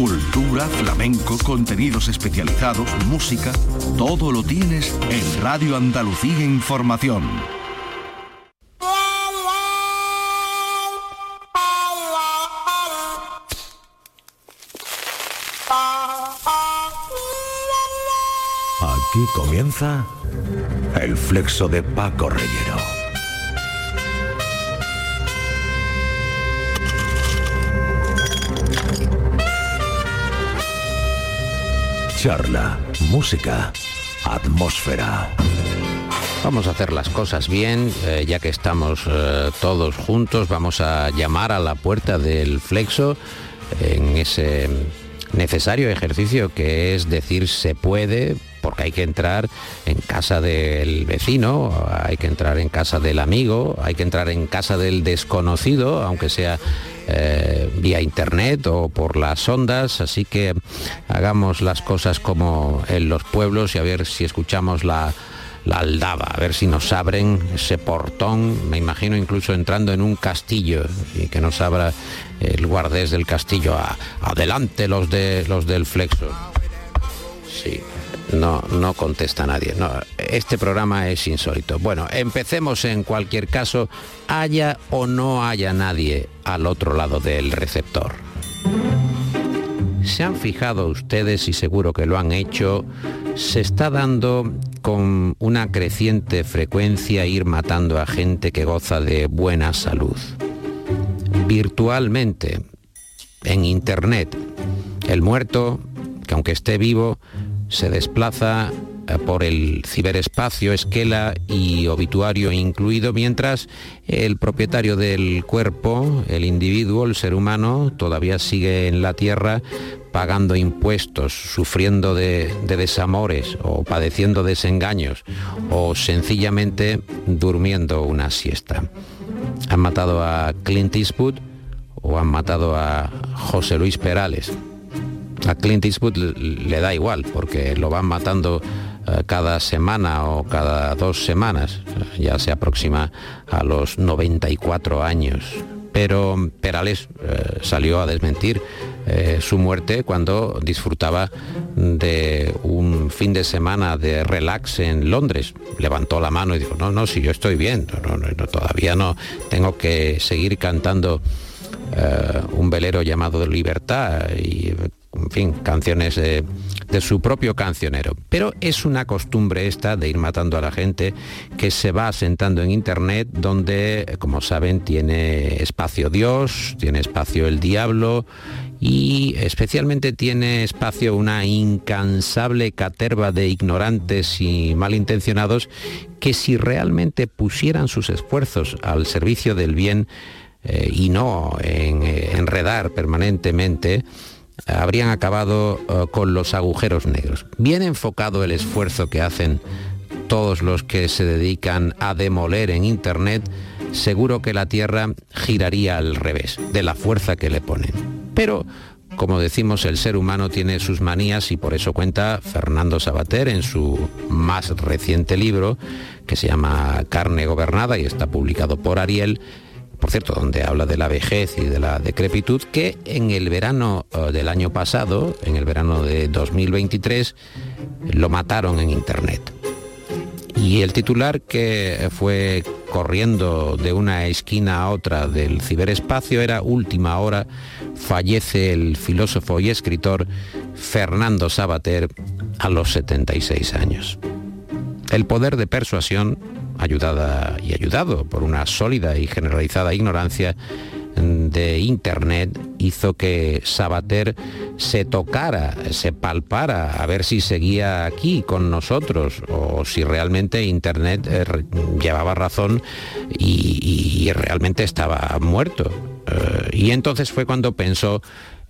Cultura, flamenco, contenidos especializados, música, todo lo tienes en Radio Andalucía Información. Aquí comienza el flexo de Paco Reyero. Charla, música, atmósfera. Vamos a hacer las cosas bien, eh, ya que estamos eh, todos juntos, vamos a llamar a la puerta del flexo en ese necesario ejercicio que es decir se puede porque hay que entrar en casa del vecino, hay que entrar en casa del amigo, hay que entrar en casa del desconocido, aunque sea eh, vía internet o por las ondas, así que hagamos las cosas como en los pueblos y a ver si escuchamos la, la aldaba, a ver si nos abren ese portón, me imagino incluso entrando en un castillo y que nos abra el guardés del castillo. adelante los, de, los del flexo. Sí, no, no contesta nadie. Este programa es insólito. Bueno, empecemos en cualquier caso, haya o no haya nadie al otro lado del receptor. ¿Se han fijado ustedes, y seguro que lo han hecho, se está dando con una creciente frecuencia ir matando a gente que goza de buena salud? Virtualmente, en Internet, el muerto, que aunque esté vivo, se desplaza eh, por el ciberespacio, esquela y obituario incluido, mientras el propietario del cuerpo, el individuo, el ser humano, todavía sigue en la Tierra pagando impuestos, sufriendo de, desamores o padeciendo desengaños o sencillamente durmiendo una siesta. Han matado a Clint Eastwood o han matado a José Luis Perales a Clint Eastwood le da igual porque lo van matando eh, cada semana o cada dos semanas, ya se aproxima a los 94 años. Pero Perales eh, salió a desmentir eh, su muerte cuando disfrutaba de un fin de semana de relax en Londres. Levantó la mano y dijo, no, no, si yo estoy bien, todavía no, tengo que seguir cantando un velero llamado Libertad en fin, canciones de, su propio cancionero. Pero es una costumbre esta de ir matando a la gente que se va asentando en Internet donde, como saben, tiene espacio Dios, tiene espacio el diablo y especialmente tiene espacio una incansable caterva de ignorantes y malintencionados que si realmente pusieran sus esfuerzos al servicio del bien eh, y no en eh, enredar permanentemente, habrían acabado eh, con los agujeros negros. Bien enfocado el esfuerzo que hacen todos los que se dedican a demoler en Internet, seguro que la Tierra giraría al revés, de la fuerza que le ponen. Pero, como decimos, el ser humano tiene sus manías y por eso cuenta Fernando Sabater en su más reciente libro, que se llama Carne Gobernada y está publicado por Ariel, por cierto, donde habla de la vejez y de la decrepitud, que en el verano eh, del año pasado, en el verano de 2023, lo mataron en Internet. Y el titular que fue corriendo de una esquina a otra del ciberespacio era Última hora, fallece el filósofo y escritor Fernando Sabater a los 76 años. El poder de persuasión ayudada y ayudado por una sólida y generalizada ignorancia de Internet hizo que Sabater se tocara, se palpara, a ver si seguía aquí con nosotros o si realmente Internet eh, llevaba razón y, realmente estaba muerto. Eh, y entonces fue cuando pensó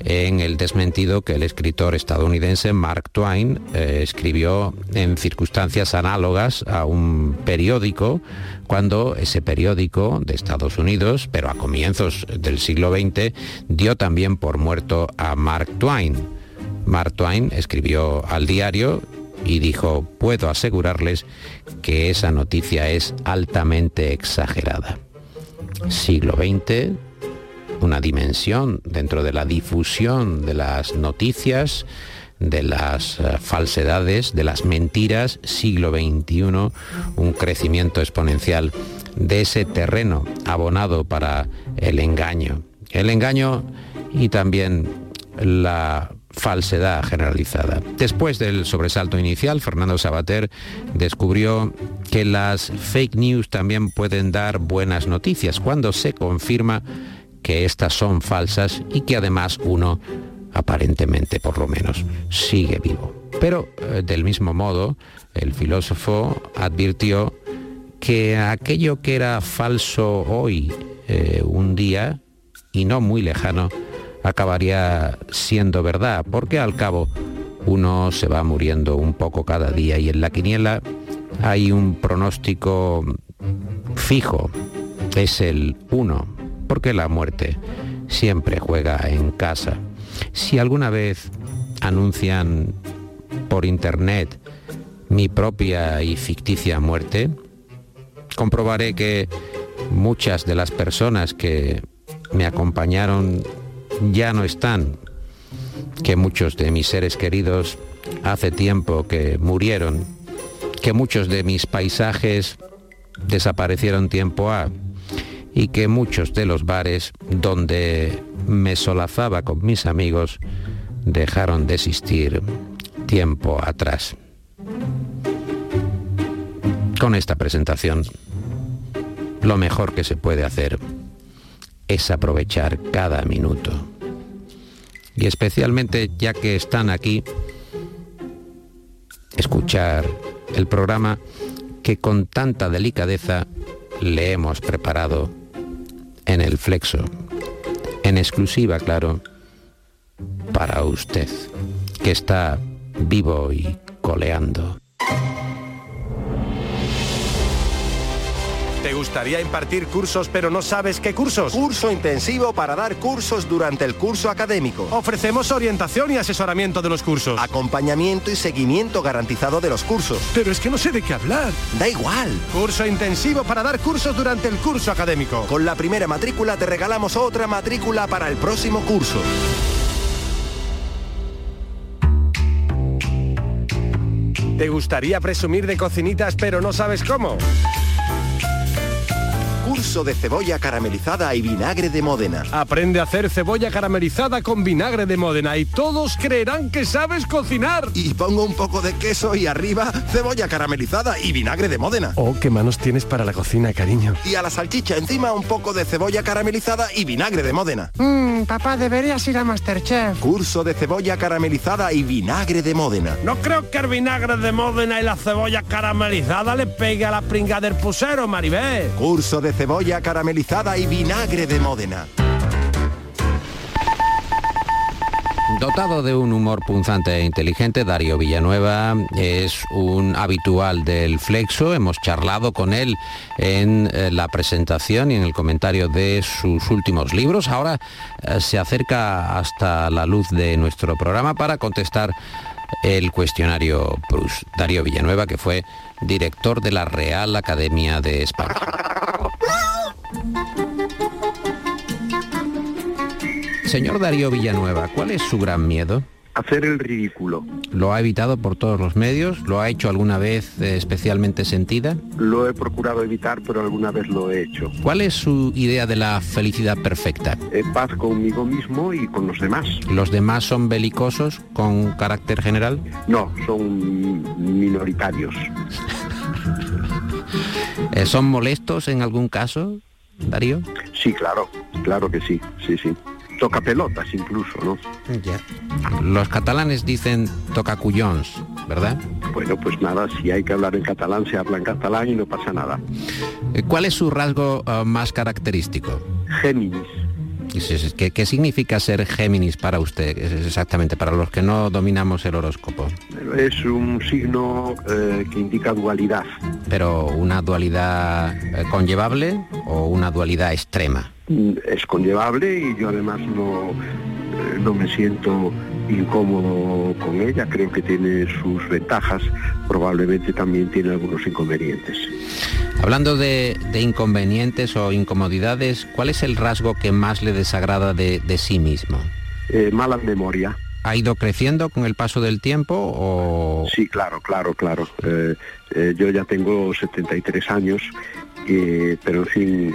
en el desmentido que el escritor estadounidense Mark Twain eh, escribió en circunstancias análogas a un periódico, cuando ese periódico de Estados Unidos, pero a comienzos del siglo XX, dio también por muerto a Mark Twain. Mark Twain escribió al diario y dijo, puedo asegurarles que esa noticia es altamente exagerada. Siglo XX, una dimensión dentro de la difusión de las noticias, de las eh, falsedades, de las mentiras, siglo XXI, un crecimiento exponencial de ese terreno abonado para el engaño. El engaño y también la falsedad generalizada. Después del sobresalto inicial, Fernando Sabater descubrió que las fake news también pueden dar buenas noticias cuando se confirma que estas son falsas y que además uno, aparentemente por lo menos, sigue vivo. Pero eh, del mismo modo, el filósofo advirtió que aquello que era falso hoy, eh, un día, y no muy lejano, acabaría siendo verdad, porque al cabo uno se va muriendo un poco cada día y en la quiniela hay un pronóstico fijo, es el uno, porque la muerte siempre juega en casa. Si alguna vez anuncian por internet mi propia y ficticia muerte, comprobaré que muchas de las personas que me acompañaron ya no están, que muchos de mis seres queridos hace tiempo que murieron, que muchos de mis paisajes desaparecieron tiempo A y que muchos de los bares donde me solazaba con mis amigos dejaron de existir tiempo atrás. Con esta presentación, lo mejor que se puede hacer es aprovechar cada minuto. Y especialmente ya que están aquí, escuchar el programa que con tanta delicadeza le hemos preparado en el flexo, en exclusiva, claro, para usted, que está vivo y coleando. ¿Te gustaría impartir cursos pero no sabes qué cursos? Curso intensivo para dar cursos durante el curso académico. Ofrecemos orientación y asesoramiento de los cursos. Acompañamiento y seguimiento garantizado de los cursos. Pero es que no sé de qué hablar. Da igual. Curso intensivo para dar cursos durante el curso académico. Con la primera matrícula te regalamos otra matrícula para el próximo curso. ¿Te gustaría presumir de cocinitas pero no sabes cómo? Curso de cebolla caramelizada y vinagre de Módena. Aprende a hacer cebolla caramelizada con vinagre de Módena y todos creerán que sabes cocinar. Y pongo un poco de queso y arriba cebolla caramelizada y vinagre de Módena. Oh, qué manos tienes para la cocina, cariño. Y a la salchicha encima un poco de cebolla caramelizada y vinagre de Módena. Mmm, papá, deberías ir a Masterchef. Curso de cebolla caramelizada y vinagre de Módena. No creo que el vinagre de Módena y la cebolla caramelizada le pegue a la pringa del pusero, Maribel. Curso de cebolla caramelizada y vinagre de Módena. Dotado de un humor punzante e inteligente, Darío Villanueva es un habitual del Flexo. Hemos charlado con él en eh, la presentación y en el comentario de sus últimos libros. Ahora eh, se acerca hasta la luz de nuestro programa para contestar el cuestionario Prus. Darío Villanueva, que fue director de la Real Academia de España. Señor Darío Villanueva, ¿cuál es su gran miedo? Hacer el ridículo. ¿Lo ha evitado por todos los medios? ¿Lo ha hecho alguna vez eh, especialmente sentida? Lo he procurado evitar, pero alguna vez lo he hecho. ¿Cuál es su idea de la felicidad perfecta? Eh, paz conmigo mismo y con los demás. ¿Los demás son belicosos con carácter general? No, son minoritarios. Eh, ¿Son molestos en algún caso, Darío? Sí, claro, claro que sí, sí, sí. Toca pelotas incluso, ¿no? Ya. Los catalanes dicen toca cuyons, ¿verdad? Bueno, pues nada, si hay que hablar en catalán, se habla en catalán y no pasa nada. Eh, ¿Cuál es su rasgo uh, más característico? Géminis. ¿Qué, ¿Qué, significa ser Géminis para usted? Exactamente, para los que no dominamos el horóscopo. Es un signo eh, que indica dualidad. ¿Pero una dualidad eh, conllevable o una dualidad extrema? Es conllevable y yo además no, eh, no me siento incómodo con ella, creo que tiene sus ventajas, probablemente también tiene algunos inconvenientes. Hablando de, inconvenientes o incomodidades, ¿cuál es el rasgo que más le desagrada de, sí mismo? Eh, mala memoria. ¿Ha ido creciendo con el paso del tiempo o...? Sí, claro, claro, claro. Eh, eh, yo ya tengo 73 años, pero en fin,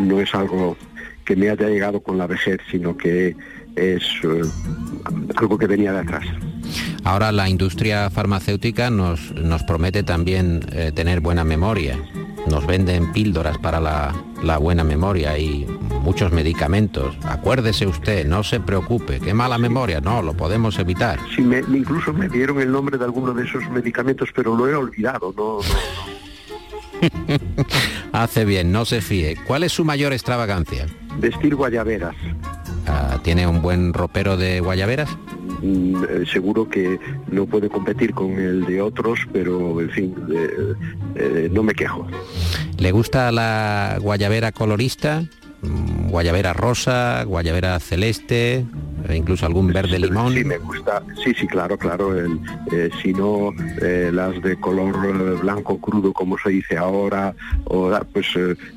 no es algo que me haya llegado con la vejez, sino que es algo que venía de atrás. Ahora la industria farmacéutica nos, nos promete también tener buena memoria nos venden píldoras para la, buena memoria y muchos medicamentos. Acuérdese usted, no se preocupe, qué mala memoria, no, lo podemos evitar. Sí, me, incluso me dieron el nombre de alguno de esos medicamentos, pero lo he olvidado, no, Hace bien, no se fíe. ¿Cuál es su mayor extravagancia? Vestir guayaberas. Ah, ¿Tiene un buen ropero de guayaberas? Mm, eh, seguro que no puede competir con el de otros, pero en fin, eh, eh, no me quejo. ¿Le gusta la guayabera colorista? Mm, guayabera rosa, guayabera celeste, incluso algún verde limón. Sí, me gusta, sí, sí, claro, claro. Eh, si no, eh, las de color eh, blanco crudo, como se dice ahora, o pues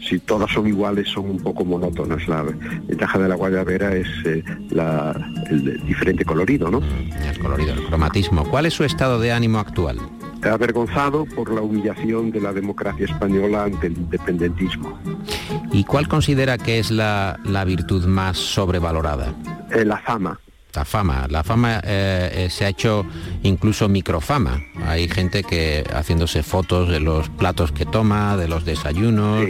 si todas son iguales, son un poco monótonas. La ventaja de la guayabera es el diferente colorido, ¿no? Mm, el colorido, el cromatismo. ¿Cuál es su estado de ánimo actual? avergonzado por la humillación de la democracia española ante el independentismo. ¿Y cuál considera que es la, virtud más sobrevalorada? Eh, la fama. La fama, la fama eh, eh, se ha hecho incluso microfama. Hay gente que haciéndose fotos de los platos que toma, de los desayunos.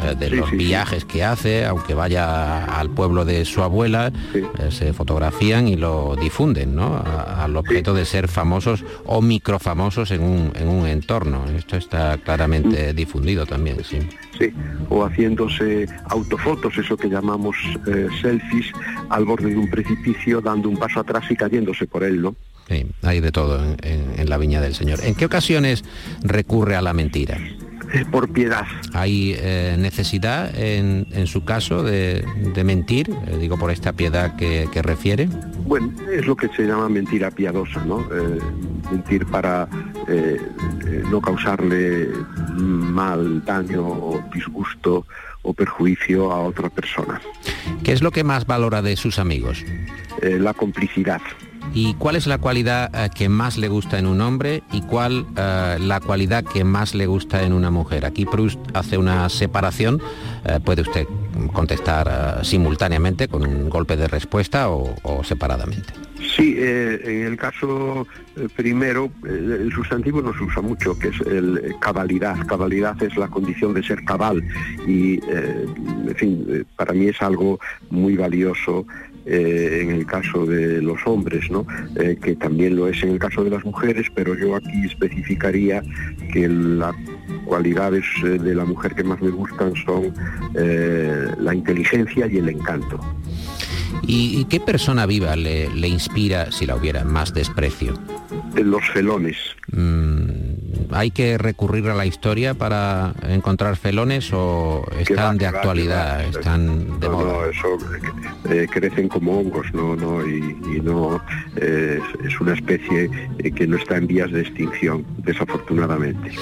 Eh, de los viajes que hace, aunque vaya al pueblo de su abuela, eh, se fotografían y lo difunden, ¿no? al objeto de ser famosos o microfamosos en un, en un entorno. Esto está claramente difundido también, sí. Sí, o haciéndose autofotos, eso que llamamos eh, selfies, al borde de un precipicio, dando un paso atrás y cayéndose por él, ¿no? Sí, hay de todo en la viña del Señor. ¿En qué ocasiones recurre a la mentira? Por piedad. ¿Hay eh, necesidad en, su caso de, mentir, eh, digo por esta piedad que, refiere? Bueno, es lo que se llama mentira piadosa, ¿no? Eh, mentir para no causarle mal, daño o disgusto o perjuicio a otra persona. ¿Qué es lo que más valora de sus amigos? la complicidad. ¿Y cuál es la cualidad eh, que más le gusta en un hombre y cuál eh, la cualidad que más le gusta en una mujer? Aquí Proust hace una separación, eh, puede usted contestar simultáneamente con un golpe de respuesta o, separadamente. Sí, en el caso primero, el sustantivo no se usa mucho, que es el cabalidad. Cabalidad es la condición de ser cabal y, en fin, para mí es algo muy valioso eh, en el caso de los hombres, ¿no? Eh, que también lo es en el caso de las mujeres, pero yo aquí especificaría que las cualidades eh, de la mujer que más me gustan son la inteligencia y el encanto. ¿Y, qué persona viva le, inspira, si la hubiera, más desprecio? Los felones. Mm, ¿Hay que recurrir a la historia para encontrar felones o están de actualidad, están de moda? No, eso eh, crecen como hongos, no, no, y, no eh, es una especie eh, que no está en vías de extinción, desafortunadamente.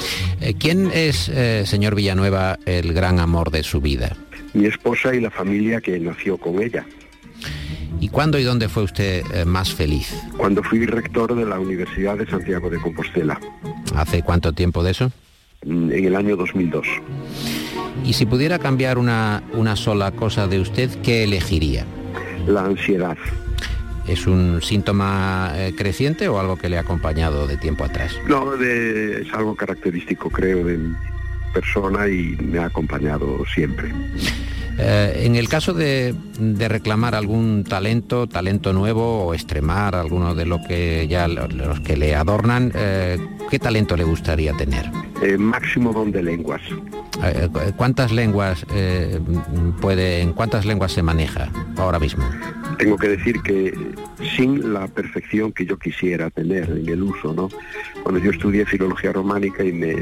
¿Quién es, señor Villanueva, el gran amor de su vida? Mi esposa y la familia que nació con ella. ¿Y cuándo y dónde fue usted eh, más feliz? Cuando fui rector de la Universidad de Santiago de Compostela. ¿Hace cuánto tiempo de eso? Mm, en el año 2002. Y si pudiera cambiar una, una sola cosa de usted, ¿qué elegiría? La ansiedad. ¿Es un síntoma eh, creciente o algo que le ha acompañado de tiempo atrás? No, es algo característico, creo, de mi persona y me ha acompañado siempre. Eh, en el caso de, reclamar algún talento, talento nuevo o extremar alguno de lo que ya los que le adornan, eh, ¿qué talento le gustaría tener? Eh, máximo don de lenguas. ¿Cuántas lenguas puede, en cuántas lenguas se maneja ahora mismo? Tengo que decir que sin la perfección que yo quisiera tener en el uso, ¿no? Cuando yo estudié filología románica y me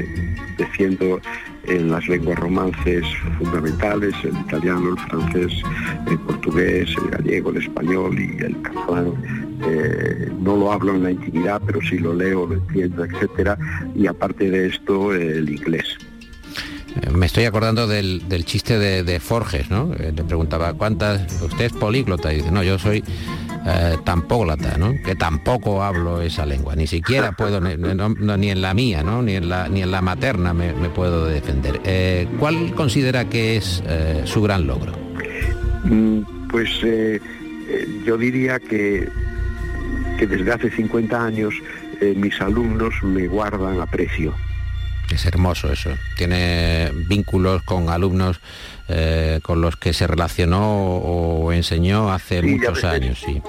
defiendo en las lenguas romances fundamentales, el italiano, el francés, el portugués, el gallego, el español y el catalán. Eh, no lo hablo en la intimidad, pero sí lo leo, lo entiendo, etcétera, y aparte de esto, el inglés. Me estoy acordando del, chiste de, Forges, ¿no? Le preguntaba, ¿cuántas? ¿Usted es políglota? Y dice, no, yo soy eh, tampóglata, ¿no? Que tampoco hablo esa lengua, ni siquiera puedo, ni, en la mía, ¿no? Ni en la, ni en la materna me, puedo defender. Eh, ¿Cuál considera que es eh, su gran logro? Mm, pues yo diría que, que desde hace 50 años mis alumnos me guardan aprecio es hermoso eso. Tiene vínculos con alumnos eh, con los que se relacionó o enseñó hace muchos años, sí.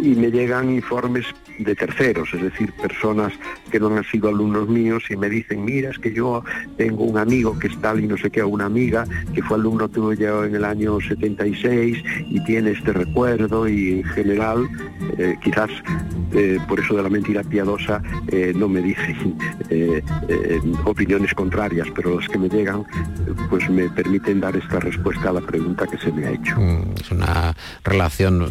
Y me llegan informes de terceros, es decir, personas que no han sido alumnos míos y me dicen, mira, es que yo tengo un amigo que es tal y no sé qué, una amiga que fue alumno tuyo en el año 76 y tiene este recuerdo y en general, eh, quizás eh, por eso de la mentira piadosa eh, no me dicen opiniones contrarias, pero las que me llegan pues me permiten dar esta respuesta a la pregunta que se me ha hecho. Mm, es una relación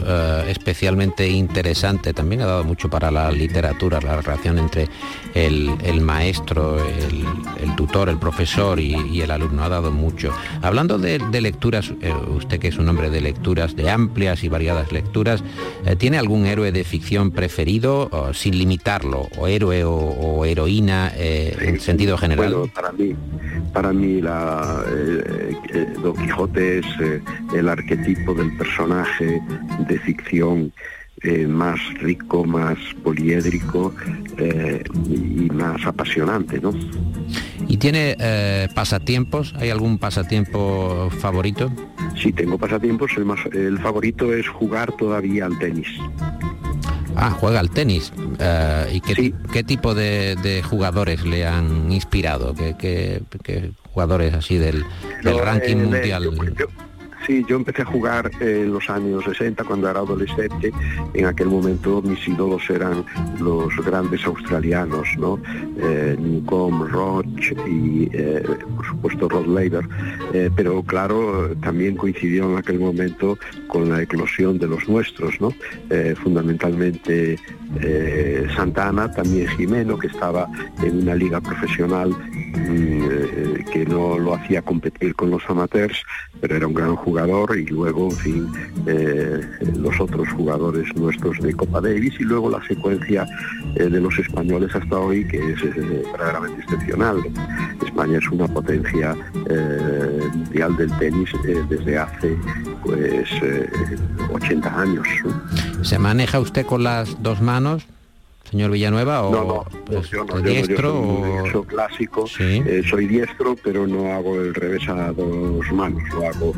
especialmente interesante, también ha dado mucho para la literatura, la relación entre el, maestro, el, tutor, el profesor y, el alumno. Ha dado mucho. Hablando de, lecturas, eh, usted que es un hombre de lecturas, de amplias y variadas lecturas, eh, ¿tiene algún héroe de ficción preferido, sin limitarlo, o héroe o, heroína eh, en sentido general? Bueno, para mí, para mí la, Don Quijote es el arquetipo del personaje de ficción eh, más rico, más poliédrico eh, y más apasionante, ¿no? ¿Y tiene eh, pasatiempos? ¿Hay algún pasatiempo favorito? Sí, tengo pasatiempos. El, más, el favorito es jugar todavía al tenis. Ah, juega al tenis. ¿Y qué, tipo de, jugadores le han inspirado? ¿Qué, jugadores así del, ranking mundial? Sí, yo empecé a jugar en los años 60 cuando era adolescente. En aquel momento mis ídolos eran los grandes australianos, ¿no? Eh, Newcomb, y eh, por supuesto Rod Laver. Eh, pero claro, también coincidió en aquel momento con la eclosión de los nuestros, ¿no? fundamentalmente Santana, también Jimeno, que estaba en una liga profesional mm, que no lo hacía competir con los amateurs, pero era un gran jugador y luego, en fin, eh, los otros jugadores nuestros de Copa Davis y luego la secuencia eh, de los españoles hasta hoy que es eh, verdaderamente excepcional. España es una potencia mundial del tenis desde hace pues 80 años. ¿Se maneja usted con las dos manos? Señor Villanueva o no, no, pues, yo no, diestro soy clásico eh, soy diestro pero no hago el revés a dos manos lo hago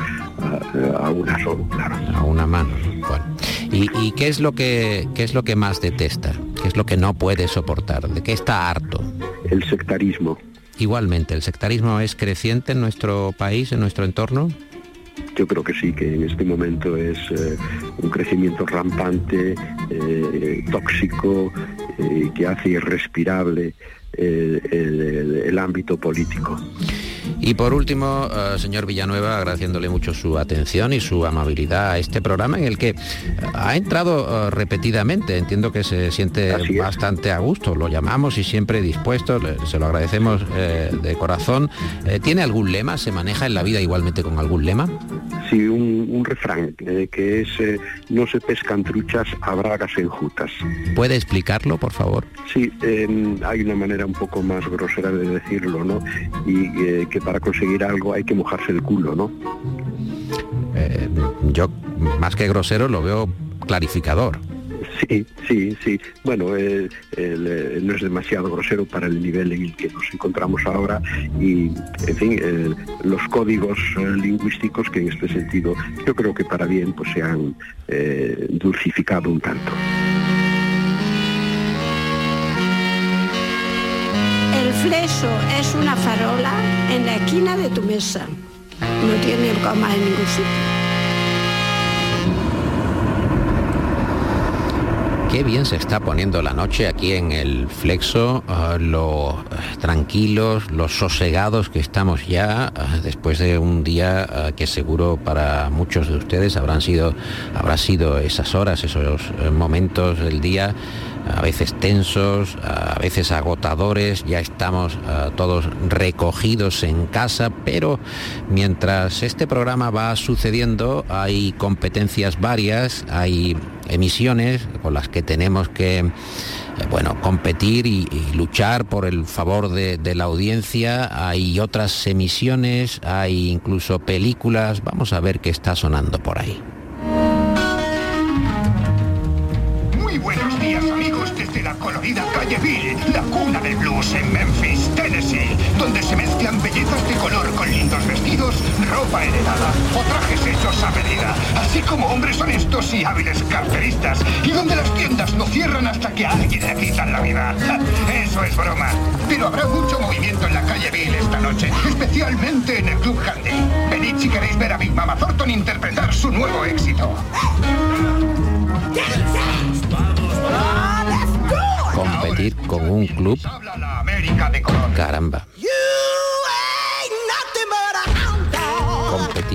a, una sola claro. A una mano bueno. ¿Y, qué es lo que qué es lo que más detesta qué es lo que no puede soportar de qué está harto el sectarismo. Igualmente el sectarismo es creciente en nuestro país en nuestro entorno yo creo que sí, que en este momento es eh, un crecimiento rampante, eh, tóxico, eh, que hace irrespirable el ámbito político. Y por último, eh, señor Villanueva, agradeciéndole mucho su atención y su amabilidad a este programa en el que ha entrado eh, repetidamente. Entiendo que se siente bastante a gusto. Lo llamamos y siempre dispuesto. Se lo agradecemos eh, de corazón. ¿Tiene algún lema? ¿Se maneja en la vida igualmente con algún lema? Sí, un, refrán que es no se pescan truchas a bragas enjutas. ¿Puede explicarlo, por favor? Sí, em, hay una manera un poco más grosera de decirlo, ¿no? Y que para conseguir algo hay que mojarse el culo, ¿no? Eh, yo, más que grosero, lo veo clarificador. Sí, sí, sí. Bueno, eh, eh, no es demasiado grosero para el nivel en el que nos encontramos ahora y, en fin, los códigos lingüísticos que en este sentido yo creo que para bien pues se han dulcificado un tanto. El fleso es una farola en la esquina de tu mesa. No tiene coma en ningún sitio. Qué bien se está poniendo la noche aquí en el Flexo, uh, lo uh, tranquilos, los sosegados que estamos ya uh, después de un día que seguro para muchos de ustedes habrán sido, habrá sido esas horas, esos eh, momentos del día a veces tensos, a veces agotadores, ya estamos todos recogidos en casa, pero mientras este programa va sucediendo hay competencias varias, hay emisiones con las que tenemos que eh, bueno, competir y, luchar por el favor de, de, la audiencia. Hay otras emisiones, hay incluso películas. Vamos a ver qué está sonando por ahí. colorida calle Bill, la cuna del blues en Memphis, Tennessee, donde se mezclan bellezas de color ropa heredada o trajes hechos a medida, así como hombres honestos y hábiles carteristas, y donde las tiendas no cierran hasta que a alguien le quitan la vida. Eso es broma. Pero habrá mucho movimiento en la calle Bill esta noche, especialmente en el Club Handy. Venid si queréis ver a Big Mama Thornton interpretar su nuevo éxito. competir con un club. Caramba.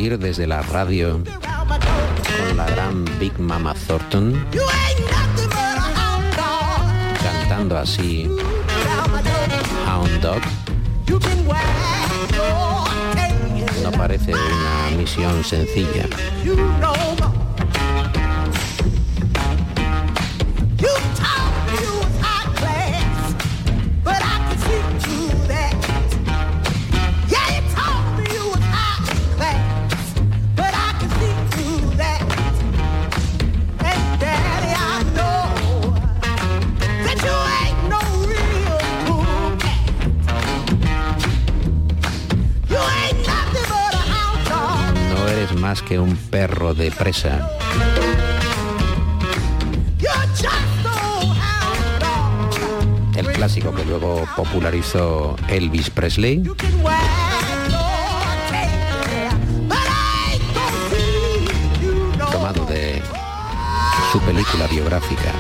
Desde la radio con la gran Big Mama Thornton. Cantando así Hound Dog. No parece una misión sencilla. Un perro de presa. El clásico que luego popularizó Elvis Presley. Tomado de su película biográfica.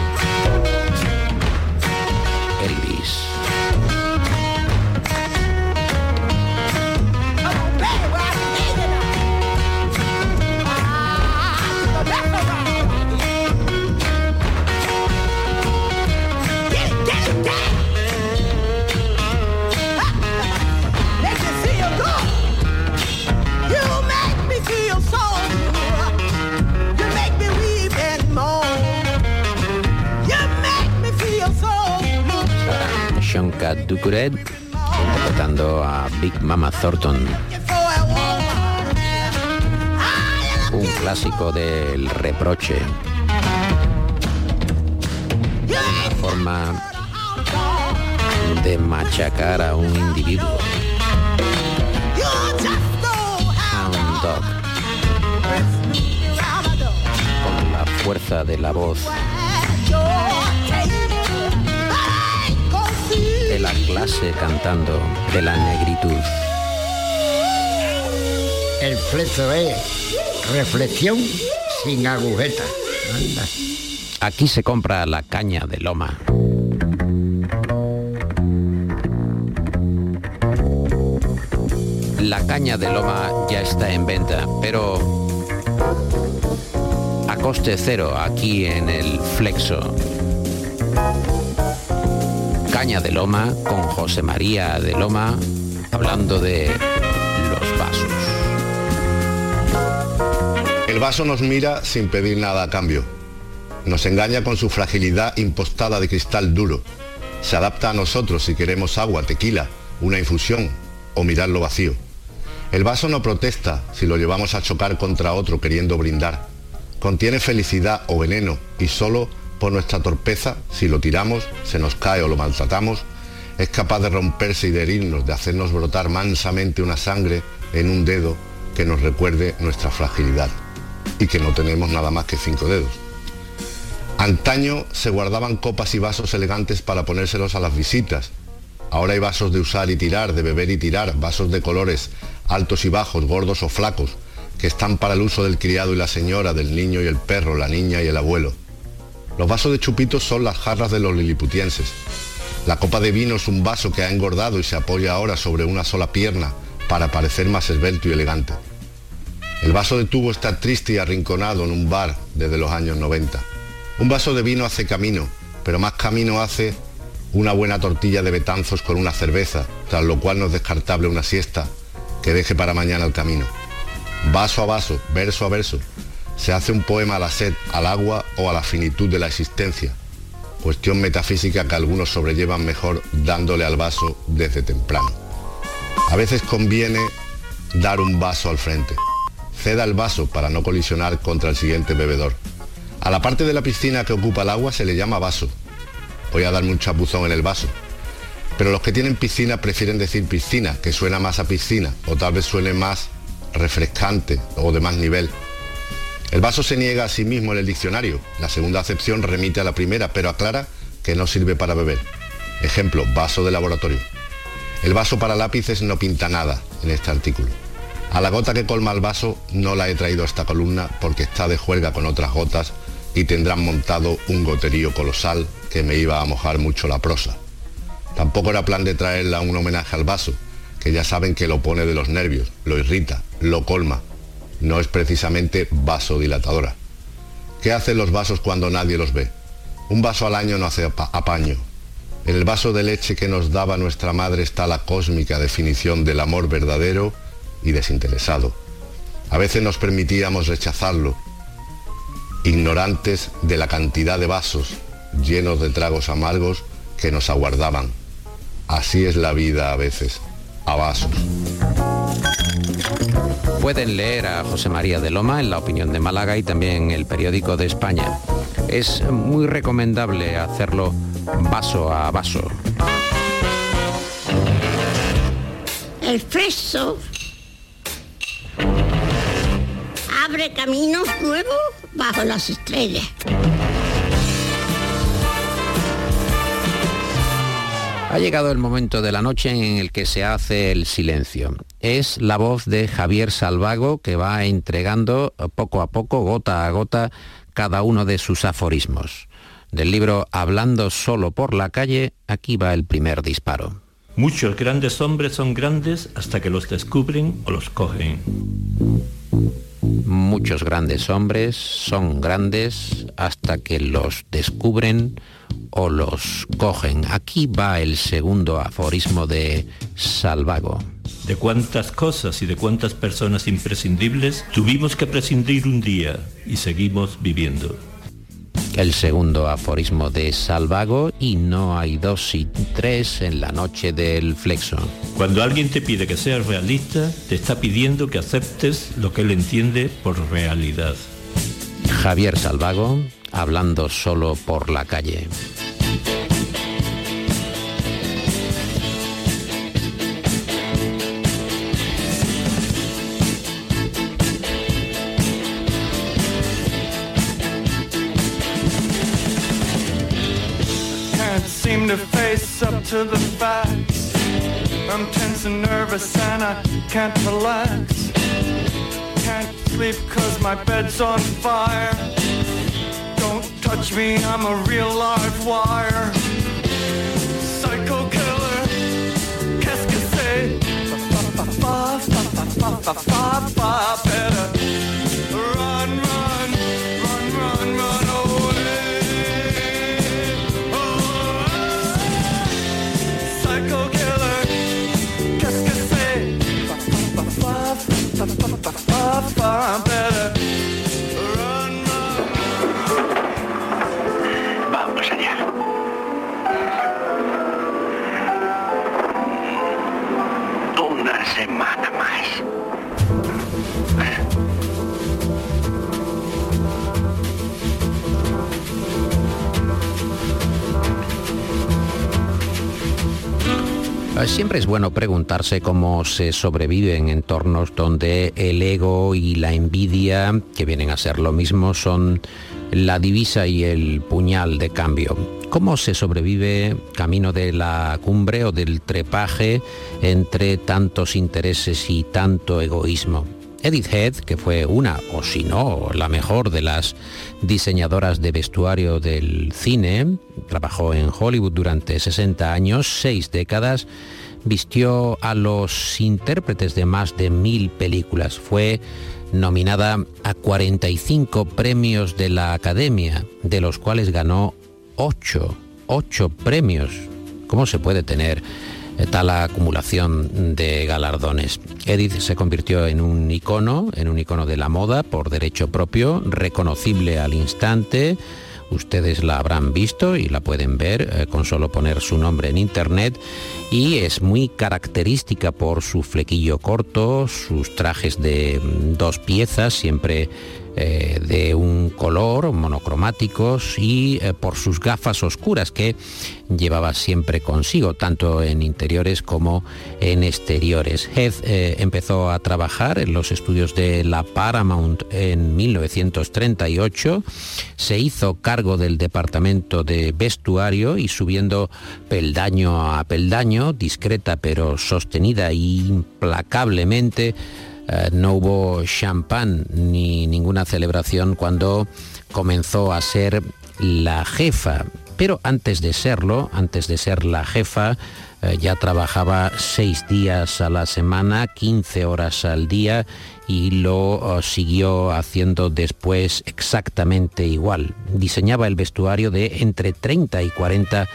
Ducuret interpretando a Big Mama Thornton. Un clásico del reproche. Una forma de machacar a un individuo. Hound Dog. Con la fuerza de la voz la clase cantando de la negritud. El flezo es reflexión sin agujeta. Anda. Aquí se compra la caña de loma. La caña de loma ya está en venta, pero a coste cero aquí en el Flexo. De Loma con José María de Loma hablando de los vasos. El vaso nos mira sin pedir nada a cambio. Nos engaña con su fragilidad impostada de cristal duro. Se adapta a nosotros si queremos agua, tequila, una infusión o mirarlo vacío. El vaso no protesta si lo llevamos a chocar contra otro queriendo brindar. Contiene felicidad o veneno y solo por nuestra torpeza, si lo tiramos, se nos cae o lo maltratamos, es capaz de romperse y de herirnos, de hacernos brotar mansamente una sangre en un dedo que nos recuerde nuestra fragilidad y que no tenemos nada más que cinco dedos. Antaño se guardaban copas y vasos elegantes para ponérselos a las visitas. Ahora hay vasos de usar y tirar, de beber y tirar, vasos de colores altos y bajos, gordos o flacos, que están para el uso del criado y la señora, del niño y el perro, la niña y el abuelo. Los vasos de chupito son las jarras de los liliputienses. La copa de vino es un vaso que ha engordado y se apoya ahora sobre una sola pierna para parecer más esbelto y elegante. El vaso de tubo está triste y arrinconado en un bar desde los años 90. Un vaso de vino hace camino, pero más camino hace una buena tortilla de betanzos con una cerveza, tras lo cual no es descartable una siesta que deje para mañana el camino. Vaso a vaso, verso a verso, se hace un poema a la sed, al agua o a la finitud de la existencia, cuestión metafísica que algunos sobrellevan mejor dándole al vaso desde temprano. A veces conviene dar un vaso al frente. Ceda el vaso para no colisionar contra el siguiente bebedor. A la parte de la piscina que ocupa el agua se le llama vaso. Voy a darme un chapuzón en el vaso. Pero los que tienen piscina prefieren decir piscina, que suena más a piscina, o tal vez suene más refrescante o de más nivel. El vaso se niega a sí mismo en el diccionario. La segunda acepción remite a la primera, pero aclara que no sirve para beber. Ejemplo, vaso de laboratorio. El vaso para lápices no pinta nada en este artículo. A la gota que colma el vaso no la he traído a esta columna porque está de juerga con otras gotas y tendrán montado un goterío colosal que me iba a mojar mucho la prosa. Tampoco era plan de traerla un homenaje al vaso, que ya saben que lo pone de los nervios, lo irrita, lo colma. No es precisamente vasodilatadora. ¿Qué hacen los vasos cuando nadie los ve? Un vaso al año no hace apaño. En el vaso de leche que nos daba nuestra madre está la cósmica definición del amor verdadero y desinteresado. A veces nos permitíamos rechazarlo, ignorantes de la cantidad de vasos llenos de tragos amargos que nos aguardaban. Así es la vida a veces, a vasos. Pueden leer a José María de Loma en La Opinión de Málaga y también en el periódico de España. Es muy recomendable hacerlo vaso a vaso. El freso abre caminos nuevos bajo las estrellas. Ha llegado el momento de la noche en el que se hace el silencio. Es la voz de Javier Salvago que va entregando poco a poco, gota a gota, cada uno de sus aforismos. Del libro Hablando solo por la calle, aquí va el primer disparo. Muchos grandes hombres son grandes hasta que los descubren o los cogen. Muchos grandes hombres son grandes hasta que los descubren o los cogen. Aquí va el segundo aforismo de Salvago. De cuántas cosas y de cuántas personas imprescindibles tuvimos que prescindir un día y seguimos viviendo. El segundo aforismo de Salvago y no hay dos y tres en la noche del flexo. Cuando alguien te pide que seas realista, te está pidiendo que aceptes lo que él entiende por realidad. Javier Salvago, hablando solo por la calle. Can't seem to face up to the facts. I'm tense and nervous and I can't relax. Can't sleep cause my bed's on fire. Touch me, I'm a real live wire. Psycho killer, qu'est-ce que c'est? Better run, run, run, run, run Siempre es bueno preguntarse cómo se sobrevive en entornos donde el ego y la envidia, que vienen a ser lo mismo, son la divisa y el puñal de cambio. ¿Cómo se sobrevive camino de la cumbre o del trepaje entre tantos intereses y tanto egoísmo? Edith Head, que fue una, o si no, la mejor de las diseñadoras de vestuario del cine, trabajó en Hollywood durante 60 años, seis décadas, vistió a los intérpretes de más de mil películas, fue nominada a 45 premios de la Academia, de los cuales ganó 8, 8 premios. ¿Cómo se puede tener tal acumulación de galardones. Edith se convirtió en un icono, en un icono de la moda por derecho propio, reconocible al instante. Ustedes la habrán visto y la pueden ver eh, con solo poner su nombre en internet y es muy característica por su flequillo corto, sus trajes de mm, dos piezas, siempre eh, de un color monocromáticos y eh, por sus gafas oscuras que llevaba siempre consigo, tanto en interiores como en exteriores. Heath eh, empezó a trabajar en los estudios de la Paramount en 1938, se hizo cargo del departamento de vestuario y subiendo peldaño a peldaño, discreta pero sostenida e implacablemente, eh, no hubo champán ni ninguna celebración cuando comenzó a ser la jefa. Pero antes de serlo, antes de ser la jefa, eh, ya trabajaba seis días a la semana, 15 horas al día y lo eh, siguió haciendo después exactamente igual. Diseñaba el vestuario de entre 30 y 40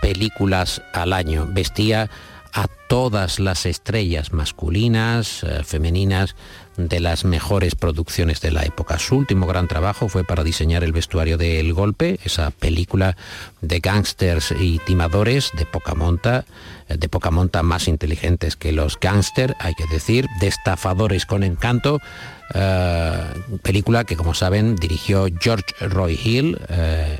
películas al año. Vestía a todas las estrellas masculinas, eh, femeninas, de las mejores producciones de la época. Su último gran trabajo fue para diseñar el vestuario de El Golpe, esa película de gángsters y timadores de poca monta, eh, de poca monta más inteligentes que los gángsters, hay que decir, de estafadores con encanto, eh, película que como saben dirigió George Roy Hill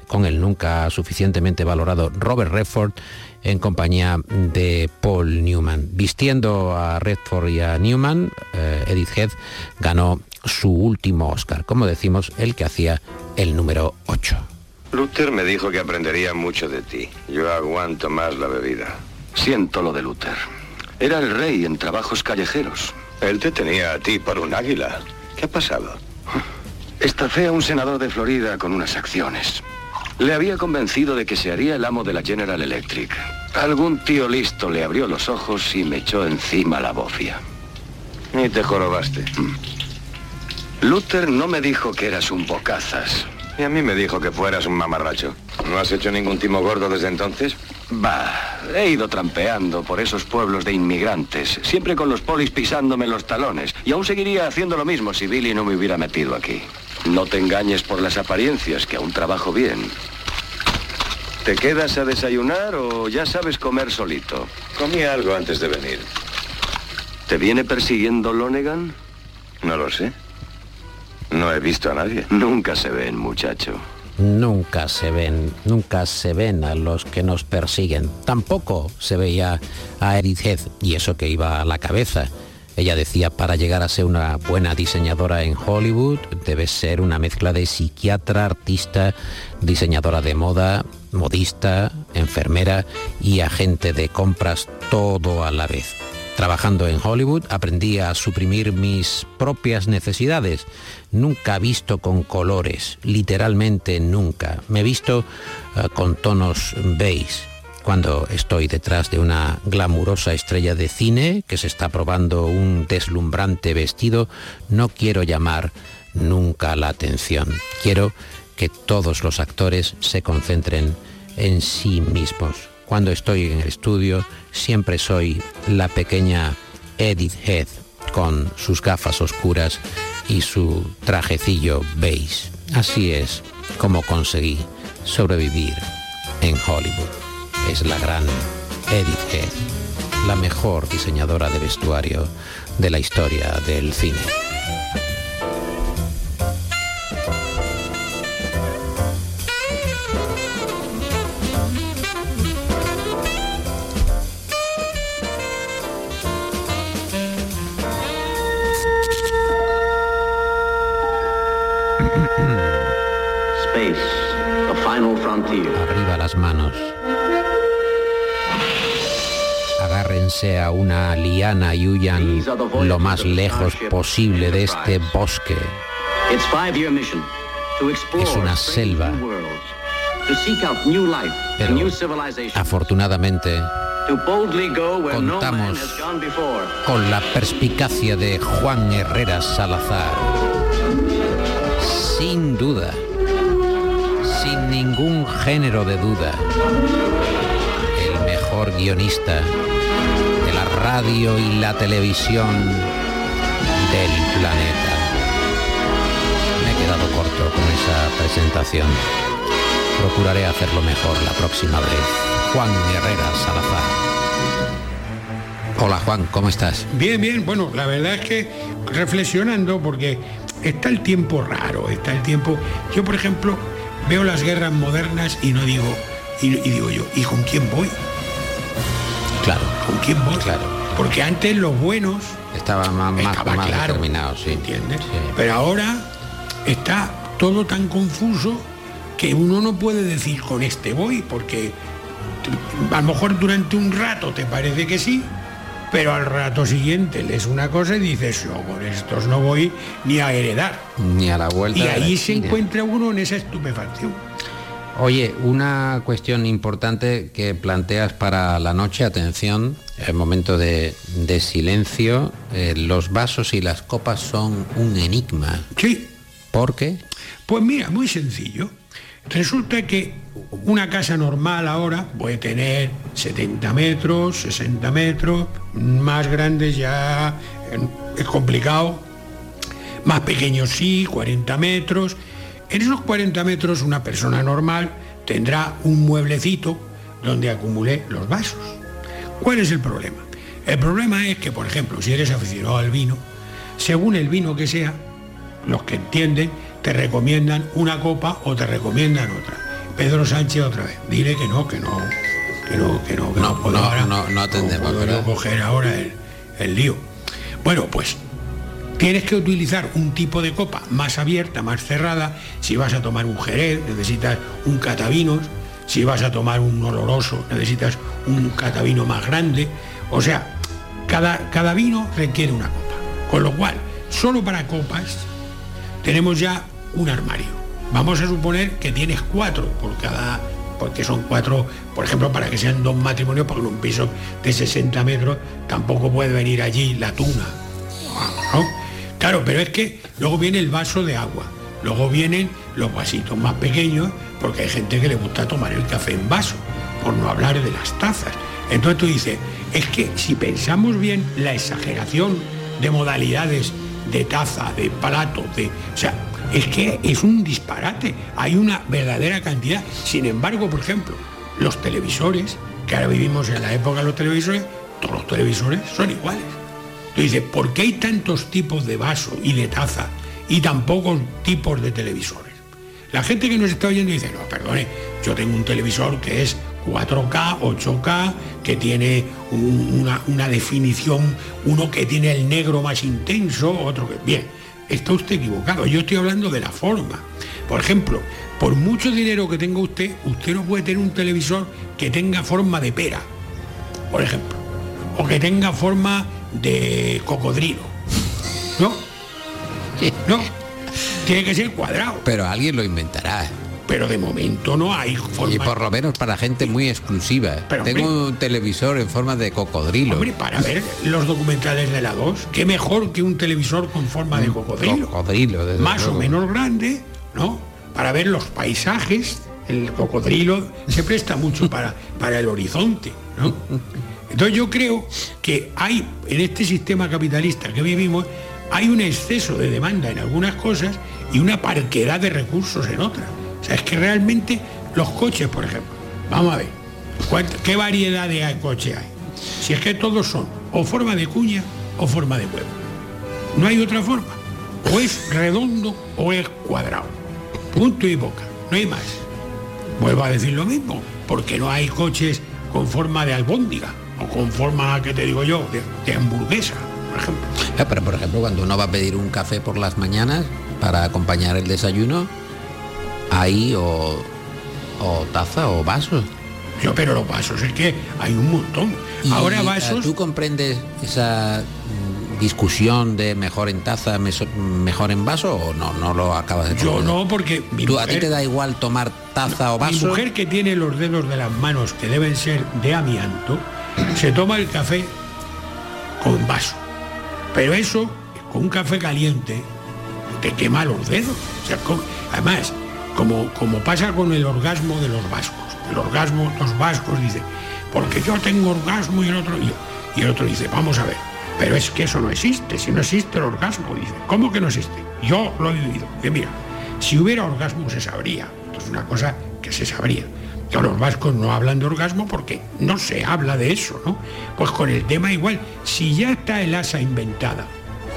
con el nunca suficientemente valorado Robert Redford en compañía de Paul Newman. Vistiendo a Redford y a Newman, eh, Edith Head ganó su último Oscar, como decimos, el que hacía el número 8. Luther me dijo que aprendería mucho de ti. Yo aguanto más la bebida. Siento lo de Luther. Era el rey en trabajos callejeros. Él te tenía a ti por un águila. ¿Qué ha pasado? Estafé a un senador de Florida con unas acciones. Le había convencido de que se haría el amo de la General Electric. Algún tío listo le abrió los ojos y me echó encima la bofia. Y te jorobaste. Mm. Luther no me dijo que eras un bocazas. Y a mí me dijo que fueras un mamarracho. ¿No has hecho ningún timo gordo desde entonces? Bah, he ido trampeando por esos pueblos de inmigrantes, siempre con los polis pisándome los talones. Y aún seguiría haciendo lo mismo si Billy no me hubiera metido aquí. No te engañes por las apariencias, que aún trabajo bien. ¿Te quedas a desayunar o ya sabes comer solito? Comí algo antes de venir. ¿Te viene persiguiendo Lonegan? No lo sé. No he visto a nadie. Nunca se ven, muchacho. Nunca se ven, nunca se ven a los que nos persiguen. Tampoco se veía a Edith Head, y eso que iba a la cabeza. Ella decía, para llegar a ser una buena diseñadora en Hollywood, debes ser una mezcla de psiquiatra, artista, diseñadora de moda, modista, enfermera y agente de compras todo a la vez. Trabajando en Hollywood aprendí a suprimir mis propias necesidades. Nunca visto con colores, literalmente nunca. Me he visto eh, con tonos beige cuando estoy detrás de una glamurosa estrella de cine que se está probando un deslumbrante vestido, no quiero llamar nunca la atención. Quiero que todos los actores se concentren en sí mismos. Cuando estoy en el estudio siempre soy la pequeña Edith Head con sus gafas oscuras y su trajecillo beige. Así es como conseguí sobrevivir en Hollywood es la gran Edith Head, la mejor diseñadora de vestuario de la historia del cine. Space, the final frontier. Arriba las manos. Agárrense a una liana y huyan lo más lejos posible de este bosque. Es una selva. Pero afortunadamente contamos con la perspicacia de Juan Herrera Salazar. Sin duda, sin ningún género de duda, el mejor guionista radio y la televisión del planeta. Me he quedado corto con esa presentación. Procuraré hacerlo mejor la próxima vez. Juan Herrera Salazar. Hola Juan, ¿cómo estás? Bien, bien. Bueno, la verdad es que reflexionando porque está el tiempo raro, está el tiempo... Yo, por ejemplo, veo las guerras modernas y no digo... Y, y digo yo, ¿y con quién voy? Claro. ¿Con quién voy? Claro. Porque antes los buenos... Estaba más, más, Estaba más claro, determinado, sí. ¿Entiendes? Pero ahora está todo tan confuso que uno no puede decir con este voy, porque a lo mejor durante un rato te parece que sí, pero al rato siguiente lees una cosa y dices, yo con estos no voy ni a heredar. Ni a la vuelta Y la ahí se encuentra uno en esa estupefacción. Oye, una cuestión importante que planteas para la noche, atención, el momento de, de silencio, eh, los vasos y las copas son un enigma. Sí. ¿Por qué? Pues mira, muy sencillo. Resulta que una casa normal ahora puede tener 70 metros, 60 metros, más grandes ya eh, es complicado, más pequeños sí, 40 metros. En esos 40 metros una persona normal tendrá un mueblecito donde acumule los vasos. ¿Cuál es el problema? El problema es que, por ejemplo, si eres aficionado al vino, según el vino que sea, los que entienden te recomiendan una copa o te recomiendan otra. Pedro Sánchez otra vez, dile que no, que no, que no, que no, que no, puedo no, ahora, no, no atendemos, puedo yo ¿verdad? coger ahora el, el lío. Bueno, pues tienes que utilizar un tipo de copa más abierta, más cerrada. Si vas a tomar un jerez, necesitas un catavinos. Si vas a tomar un oloroso, necesitas un catavino más grande. O sea, cada, cada vino requiere una copa. Con lo cual, solo para copas tenemos ya un armario. Vamos a suponer que tienes cuatro por cada, porque son cuatro, por ejemplo, para que sean dos matrimonios, porque en un piso de 60 metros tampoco puede venir allí la tuna. ¿no? Claro, pero es que luego viene el vaso de agua, luego vienen los vasitos más pequeños, porque hay gente que le gusta tomar el café en vaso, por no hablar de las tazas. Entonces tú dices, es que si pensamos bien la exageración de modalidades de taza, de plato, de. O sea, es que es un disparate. Hay una verdadera cantidad. Sin embargo, por ejemplo, los televisores, que ahora vivimos en la época de los televisores, todos los televisores son iguales. Tú ¿por qué hay tantos tipos de vaso y de taza y tan pocos tipos de televisores? La gente que nos está oyendo dice, no, perdone, yo tengo un televisor que es 4K, 8K, que tiene un- una, una definición, uno que tiene el negro más intenso, otro que... Bien, está usted equivocado, yo estoy hablando de la forma. Por ejemplo, por mucho dinero que tenga usted, usted no puede tener un televisor que tenga forma de pera, por ejemplo, o que tenga forma de cocodrilo. ¿No? No. Tiene que ser cuadrado. Pero alguien lo inventará. Pero de momento no hay forma. Y por lo menos para gente muy exclusiva. Pero, Tengo hombre- un televisor en forma de cocodrilo. Hombre, para ver los documentales de la 2, qué mejor que un televisor con forma de cocodrilo. Cocodrilo, desde Más luego. o menos grande, ¿no? Para ver los paisajes, el cocodrilo se presta mucho para, para el horizonte, ¿no? Entonces yo creo que hay, en este sistema capitalista que vivimos, hay un exceso de demanda en algunas cosas y una parquedad de recursos en otras. O sea, es que realmente los coches, por ejemplo, vamos a ver, ¿cuánta- ¿qué variedad de coche hay? Si es que todos son o forma de cuña o forma de huevo. No hay otra forma. O es redondo o es cuadrado. Punto y boca. No hay más. Vuelvo a decir lo mismo, porque no hay coches con forma de albóndiga o con forma, que te digo yo, de, de hamburguesa, por ejemplo. Pero por ejemplo, cuando uno va a pedir un café por las mañanas para acompañar el desayuno, hay o, o taza o vaso. Yo, pero los vasos es que hay un montón. Y, Ahora eh, vasos. ¿Tú comprendes esa mm, discusión de mejor en taza, mejor en vaso o no? No lo acabas de Yo no, porque mi ¿Tú, ¿A ti te da igual tomar taza o Mi vaso? mujer que tiene los dedos de las manos que deben ser de amianto, se toma el café con vaso. Pero eso, con un café caliente, te quema los dedos. Además, como, como pasa con el orgasmo de los vascos. El orgasmo, los vascos dicen, porque yo tengo orgasmo y el otro, y, y el otro dice, vamos a ver, pero es que eso no existe, si no existe el orgasmo, dice, ¿cómo que no existe? Yo lo he vivido. Dice, mira, si hubiera orgasmo se sabría. Es una cosa que se sabría. Los vascos no hablan de orgasmo porque no se habla de eso, ¿no? Pues con el tema igual, si ya está el asa inventada,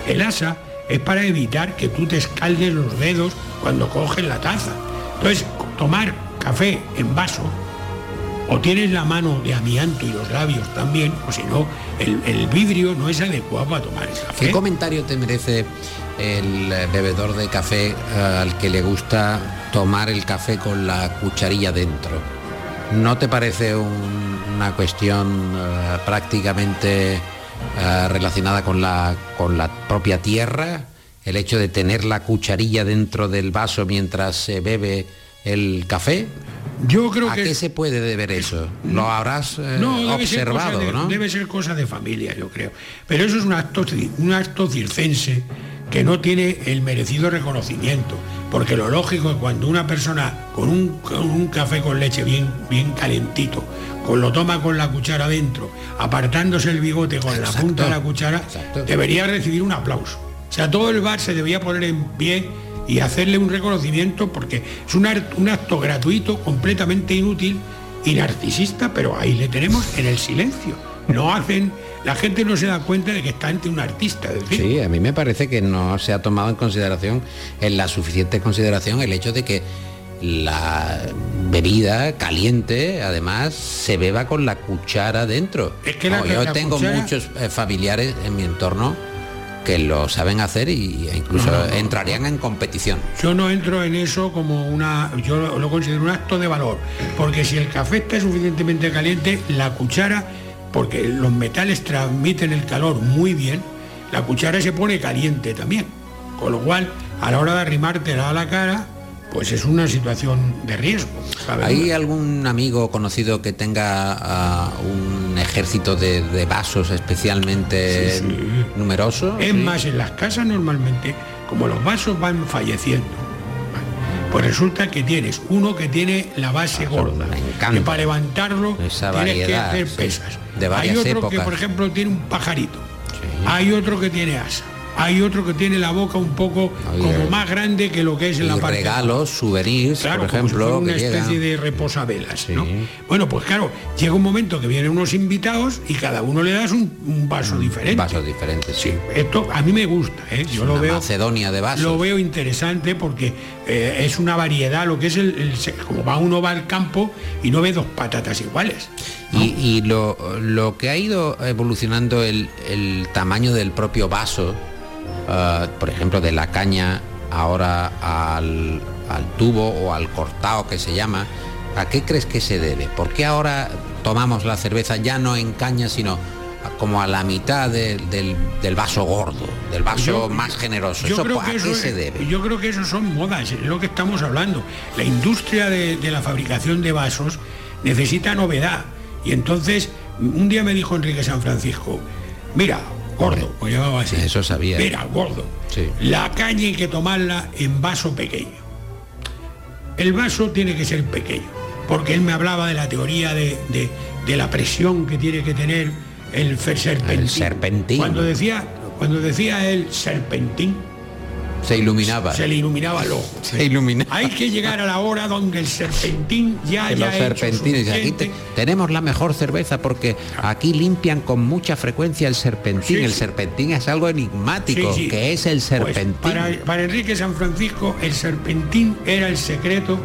el asa es para evitar que tú te escaldes los dedos cuando coges la taza. Entonces, tomar café en vaso, o tienes la mano de amianto y los labios también, o si no, el, vidrio no es adecuado para tomar el café. ¿Qué comentario te merece el bebedor de café eh, al que le gusta tomar el café con la cucharilla dentro? ¿No te parece un- una cuestión eh, prácticamente eh, relacionada con la, con la propia tierra? El hecho de tener la cucharilla dentro del vaso mientras se bebe el café. Yo creo ¿A que- qué se puede deber eso? Lo habrás eh, No, observado, de, ¿no? debe ser cosa de familia, yo creo. Pero eso es un acto, un acto circense que no tiene el merecido reconocimiento. Porque lo lógico es cuando una persona con un, con un café con leche bien, bien calentito, con lo toma con la cuchara dentro, apartándose el bigote con la punta de la cuchara, debería recibir un aplauso. O sea, todo el bar se debería poner en pie y hacerle un reconocimiento porque es un acto gratuito, completamente inútil y narcisista, pero ahí le tenemos en el silencio. No hacen, la gente no se da cuenta de que está ante un artista. Sí, a mí me parece que no se ha tomado en consideración, en la suficiente consideración, el hecho de que la bebida caliente, además, se beba con la cuchara dentro. Es que la- No, yo la tengo cuchara- muchos eh, familiares en mi entorno que lo saben hacer y, e incluso No, no, no, entrarían en competición. Yo no entro en eso como una, yo lo, lo considero un acto de valor, porque si el café está suficientemente caliente, la cuchara, porque los metales transmiten el calor muy bien, la cuchara se pone caliente también, con lo cual a la hora de arrimártela a la cara, pues es una situación de riesgo. ¿Hay algún amigo conocido que tenga ah, un ejército de, de vasos especialmente Sí, sí. numeroso? Es Sí. más, en las casas normalmente, como los vasos van falleciendo. Pues resulta que tienes uno que tiene la base gorda, que para levantarlo Esa tienes que hacer sí, pesas. de Hay otro que, por ejemplo, tiene un pajarito. Hay otro que tiene asa. Hay otro que tiene la boca un poco como más grande que lo que es en la parte regalos, souvenirs, Claro, por como si fuera ejemplo, una que especie de reposavelas, ¿no? Bueno, pues claro, llega un momento que vienen unos invitados y cada uno le das un, un vaso diferente. Vasos diferentes, sí. Esto a mí me gusta, ¿eh? Yo lo veo. Macedonia de vasos. Lo veo interesante porque eh, es una variedad, lo que es el, como va uno va al campo y no ve dos patatas iguales. Y, y lo, lo que ha ido evolucionando el, el tamaño del propio vaso, ah, por ejemplo, de la caña ahora al, al tubo o al cortado que se llama, ¿a qué crees que se debe? ¿Por qué ahora tomamos la cerveza ya no en caña, sino como a la mitad de- del, del vaso gordo, del vaso Yo- más generoso? Yo ¿Eso creo ¿A que qué eso se debe? Yo creo que eso son modas, es lo que estamos hablando. La industria de, de la fabricación de vasos necesita novedad. Y entonces, un día me dijo Enrique San Francisco, mira, gordo, llamaba así. Eso sabía. Mira, gordo. Sí. La caña hay que tomarla en vaso pequeño. El vaso tiene que ser pequeño, porque él me hablaba de la teoría de, de- de la presión que tiene que tener el serpentín. El serpentín. Cuando decía, cuando decía él serpentín, Se iluminaba. se le iluminaba el ojo. Se iluminaba. Hay que llegar a la hora donde el serpentín ya haya los hecho serpentines. Aquí te- tenemos la mejor cerveza porque aquí limpian con mucha frecuencia el serpentín. Sí, el sí. serpentín es algo enigmático. Sí, que es el Pues, serpentín? para, para Enrique San Francisco, el serpentín era el secreto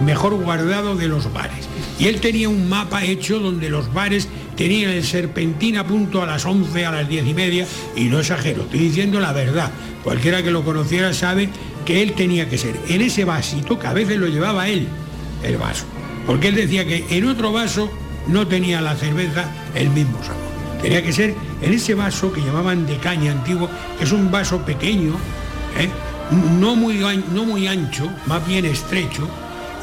mejor guardado de los bares. Y él tenía un mapa hecho donde los bares tenían el serpentín a punto a las 11, a las 10 y media, y no exagero, estoy diciendo la verdad. Cualquiera que lo conociera sabe que él tenía que ser en ese vasito, que a veces lo llevaba él, el vaso. Porque él decía que en otro vaso no tenía la cerveza el mismo sabor. Tenía que ser en ese vaso que llamaban de caña antiguo, que es un vaso pequeño, ¿eh? no, muy, no muy ancho, más bien estrecho,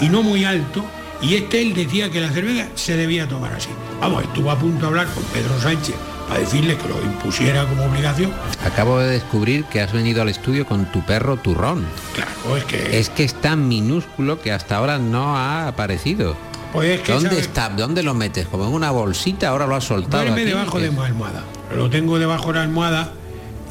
y no muy alto, y este él decía que la cerveza se debía tomar así. Vamos, estuvo a punto de hablar con Pedro Sánchez para decirle que lo impusiera como obligación. Acabo de descubrir que has venido al estudio con tu perro turrón. Claro, es que... Es que es tan minúsculo que hasta ahora no ha aparecido. Pues es que, ¿Dónde está? ¿Dónde lo metes? Como en una bolsita, ahora lo has soltado. Duerme debajo de mi almohada. Lo tengo debajo de la almohada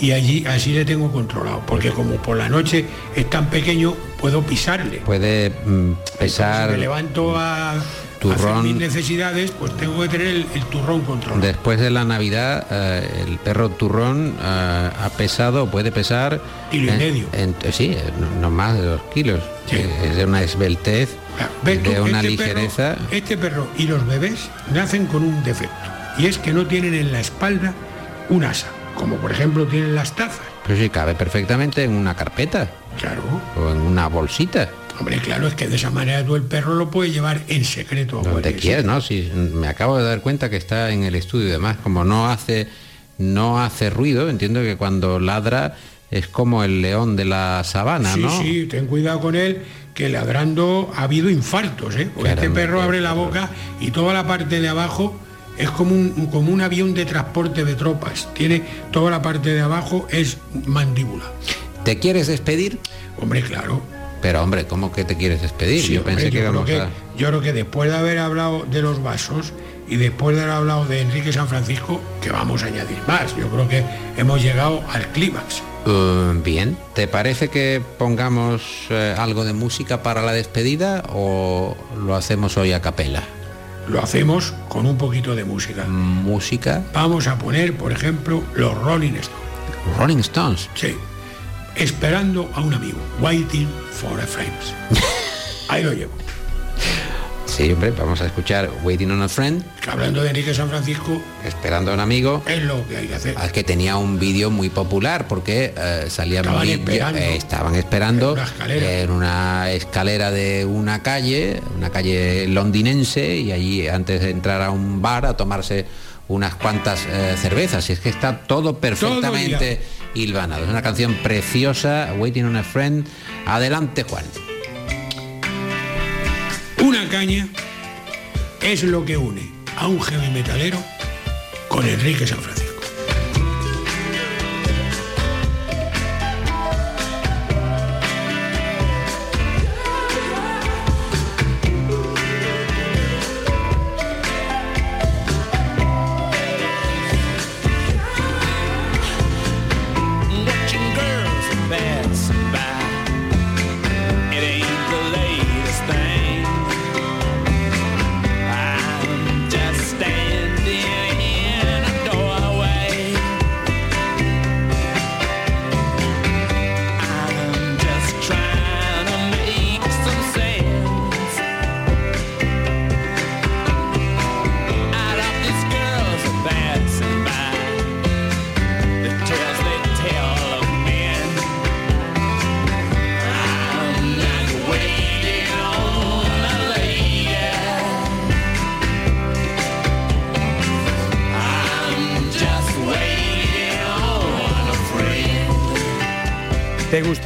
y allí así le tengo controlado. Porque como por la noche es tan pequeño, puedo pisarle. Puede mm, Si pesar me levanto a, a hacer Turrón. mis necesidades, pues tengo que tener el, el turrón controlado. Después de la Navidad, eh, el perro turrón eh, ha pesado, puede pesar... Kilo y medio. en- sí, no, más de dos kilos. Eh, Es de una esbeltez, de una Este ligereza... Perro, este perro y los bebés nacen con un defecto. Y es que no tienen en la espalda un asa. Como por ejemplo tienen las tazas. Pues sí, cabe perfectamente en una carpeta. Claro. O en una bolsita. Hombre, claro, es que de esa manera tú el perro lo puedes llevar en secreto a Donde quieras, ¿no? Si me acabo de dar cuenta que está en el estudio y demás, como no hace, no hace ruido, entiendo que cuando ladra es como el león de la sabana, Sí, ¿no? sí, ten cuidado con él, que ladrando ha habido infartos, ¿eh? Porque este perro abre la boca y toda la parte de abajo es como un, como un avión de transporte de tropas. Tiene toda la parte de abajo es mandíbula. ¿Te quieres despedir? Hombre, claro. Pero hombre, ¿cómo que te quieres despedir? Sí, Yo hombre, pensé que yo, creo íbamos que, a... yo creo que después de haber hablado de los vasos y después de haber hablado de Enrique San Francisco, que vamos a añadir más. Yo creo que hemos llegado al clímax. Uh, bien, ¿te parece que pongamos eh, algo de música para la despedida o lo hacemos hoy a capela? Lo hacemos con un poquito de música. ¿Música? Vamos a poner, por ejemplo, los Rolling Stones. Rolling Stones. Sí. Esperando a un amigo. Waiting for a friend. Ahí lo llevo. Sí, hombre, vamos a escuchar Waiting on a Friend, hablando de Enrique San Francisco, esperando a un amigo, es lo que hay que hacer. al que tenía un vídeo muy popular porque eh, salía Estaban vídeo- esperando. eh, estaban esperando En una escalera. en una escalera de una calle, una calle londinense, y allí antes de entrar a un bar a tomarse unas cuantas eh, cervezas. Y es que está todo perfectamente hilvanado. Es una canción preciosa, Waiting on a Friend. Adelante, Juan. Es lo que une a un heavy metalero con Enrique San Francisco.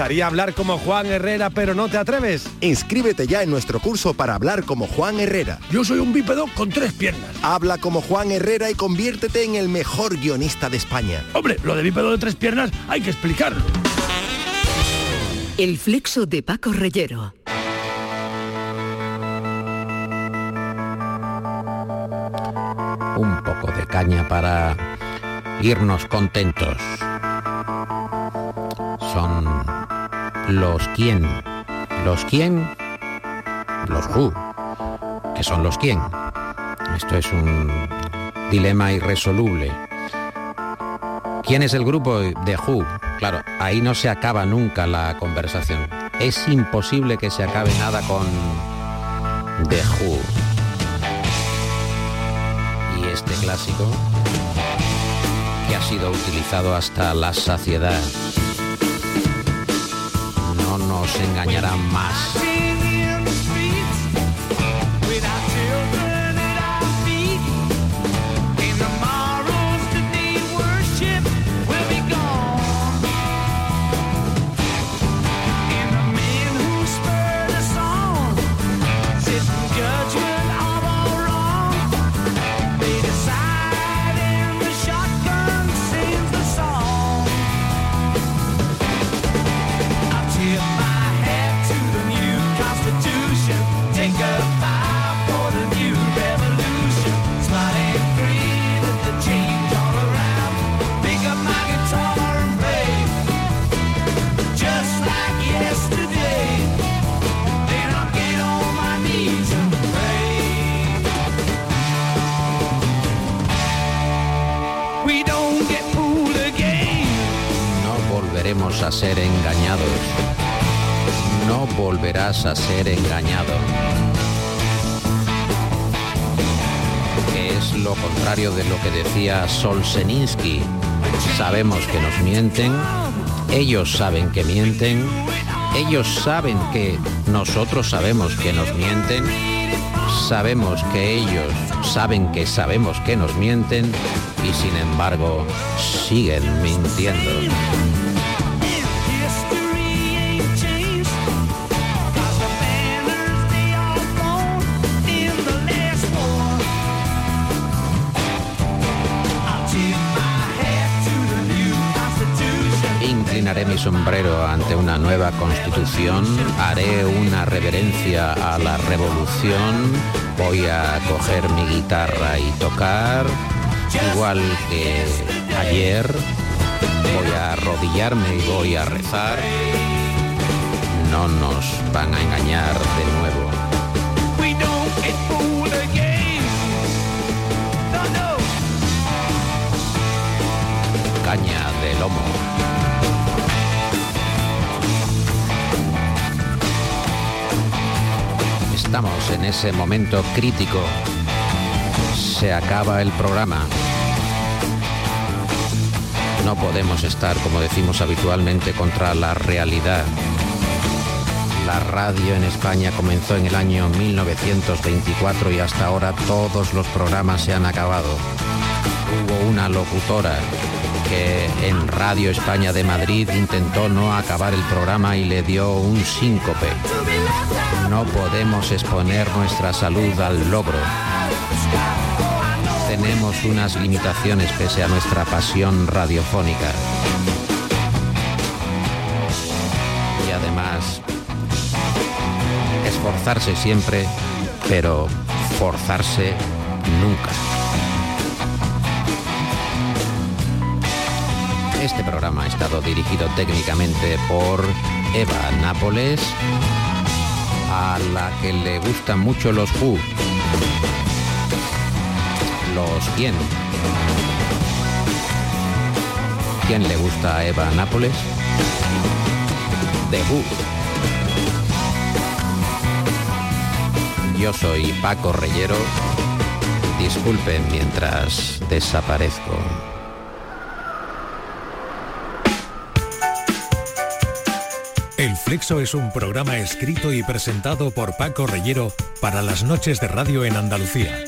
Gustaría hablar como Juan Herrera pero no te atreves? Inscríbete ya en nuestro curso para hablar como Juan Herrera. Yo soy un bípedo con tres piernas. Habla como Juan Herrera y conviértete en el mejor guionista de España. Hombre, lo de bípedo de tres piernas hay que explicarlo. El flexo de Paco Reyero. un poco de caña para irnos contentos. Son los quién. Los quién, los who. que son los quién. Esto es un dilema irresoluble. ¿Quién es el grupo de Who? Claro, ahí no se acaba nunca la conversación. Es imposible que se acabe nada con The Who. Y este clásico que ha sido utilizado hasta la saciedad nos engañará más. A ser engañados. No volverás a ser engañado. Es lo contrario de lo que decía Solzhenitsky. Sabemos que nos mienten, ellos saben que mienten, ellos saben que nosotros sabemos que nos mienten, sabemos que ellos saben que sabemos que nos mienten y sin embargo siguen mintiendo. Sombrero ante una nueva constitución, haré una reverencia a la revolución, voy a coger mi guitarra y tocar, igual que ayer, voy a arrodillarme y voy a rezar. No nos van a engañar de nuevo. Caña de lomo. Estamos en ese momento crítico. Se acaba el programa. No podemos estar, como decimos habitualmente, contra la realidad. La radio en España comenzó en el año 1924 y hasta ahora todos los programas se han acabado. Hubo una locutora que en Radio España de Madrid intentó no acabar el programa y le dio un síncope. No podemos exponer nuestra salud al logro. Tenemos unas limitaciones pese a nuestra pasión radiofónica. Esforzarse siempre, pero forzarse nunca. Este programa ha estado dirigido técnicamente por Eva Nápoles, a la que le gustan mucho los Who. ¿Los quién? ¿Quién le gusta a Eva Nápoles? The Who. Yo soy Paco Reyero. Disculpen mientras desaparezco. El Flexo es un programa escrito y presentado por Paco Reyero para las noches de radio en Andalucía.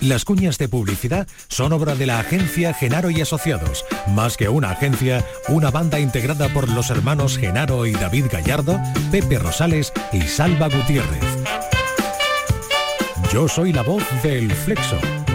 Las cuñas de publicidad son obra de la agencia Genaro y Asociados. Más que una agencia, una banda integrada por los hermanos Genaro y David Gallardo, Pepe Rosales y Salva Gutiérrez. Yo soy la voz del Flexo.